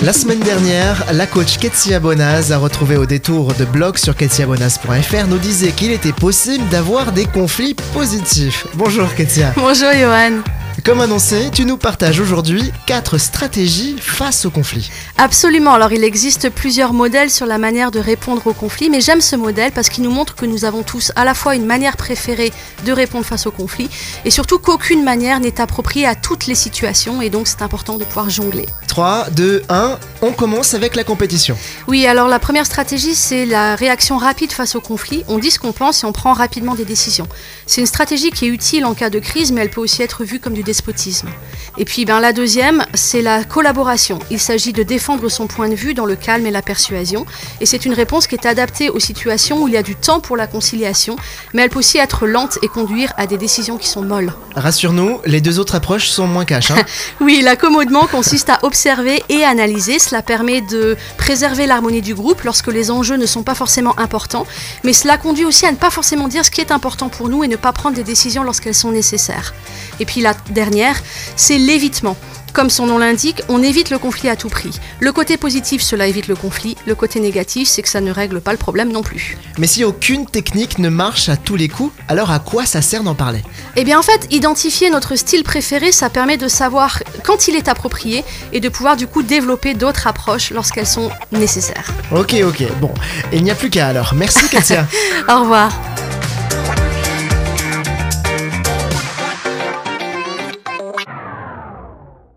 La semaine dernière, la coach Ketsia Bonaz a retrouvé au détour de blog sur ketsiabonaz.fr nous disait qu'il était possible d'avoir des conflits positifs. Bonjour Ketsia. Bonjour Johan. Comme annoncé, tu nous partages aujourd'hui 4 stratégies face au conflit. Absolument, alors il existe plusieurs modèles sur la manière de répondre au conflit, mais j'aime ce modèle parce qu'il nous montre que nous avons tous à la fois une manière préférée de répondre face au conflit, et surtout qu'aucune manière n'est appropriée à toutes les situations, et donc c'est important de pouvoir jongler. 3, 2, 1, on commence avec la compétition. Oui, alors la première stratégie, c'est la réaction rapide face au conflit. On dit ce qu'on pense et on prend rapidement des décisions. C'est une stratégie qui est utile en cas de crise, mais elle peut aussi être vue comme du despotisme. Et puis ben, la deuxième, c'est la collaboration. Il s'agit de défendre son point de vue dans le calme et la persuasion. Et c'est une réponse qui est adaptée aux situations où il y a du temps pour la conciliation, mais elle peut aussi être lente et conduire à des décisions qui sont molles. Rassure-nous, les deux autres approches sont moins cash. Hein oui, l'accommodement consiste à observer et analyser. Cela permet de préserver l'harmonie du groupe lorsque les enjeux ne sont pas forcément importants, mais cela conduit aussi à ne pas forcément dire ce qui est important pour nous et ne pas prendre des décisions lorsqu'elles sont nécessaires. Et puis la dernière, c'est l'évitement. Comme son nom l'indique, on évite le conflit à tout prix. Le côté positif, cela évite le conflit. Le côté négatif, c'est que ça ne règle pas le problème non plus. Mais si aucune technique ne marche à tous les coups, alors à quoi ça sert d'en parler? Eh bien en fait, identifier notre style préféré, ça permet de savoir quand il est approprié et de pouvoir du coup développer d'autres approches lorsqu'elles sont nécessaires. Ok, ok, bon, il n'y a plus qu'à alors. Merci Katia. Au revoir.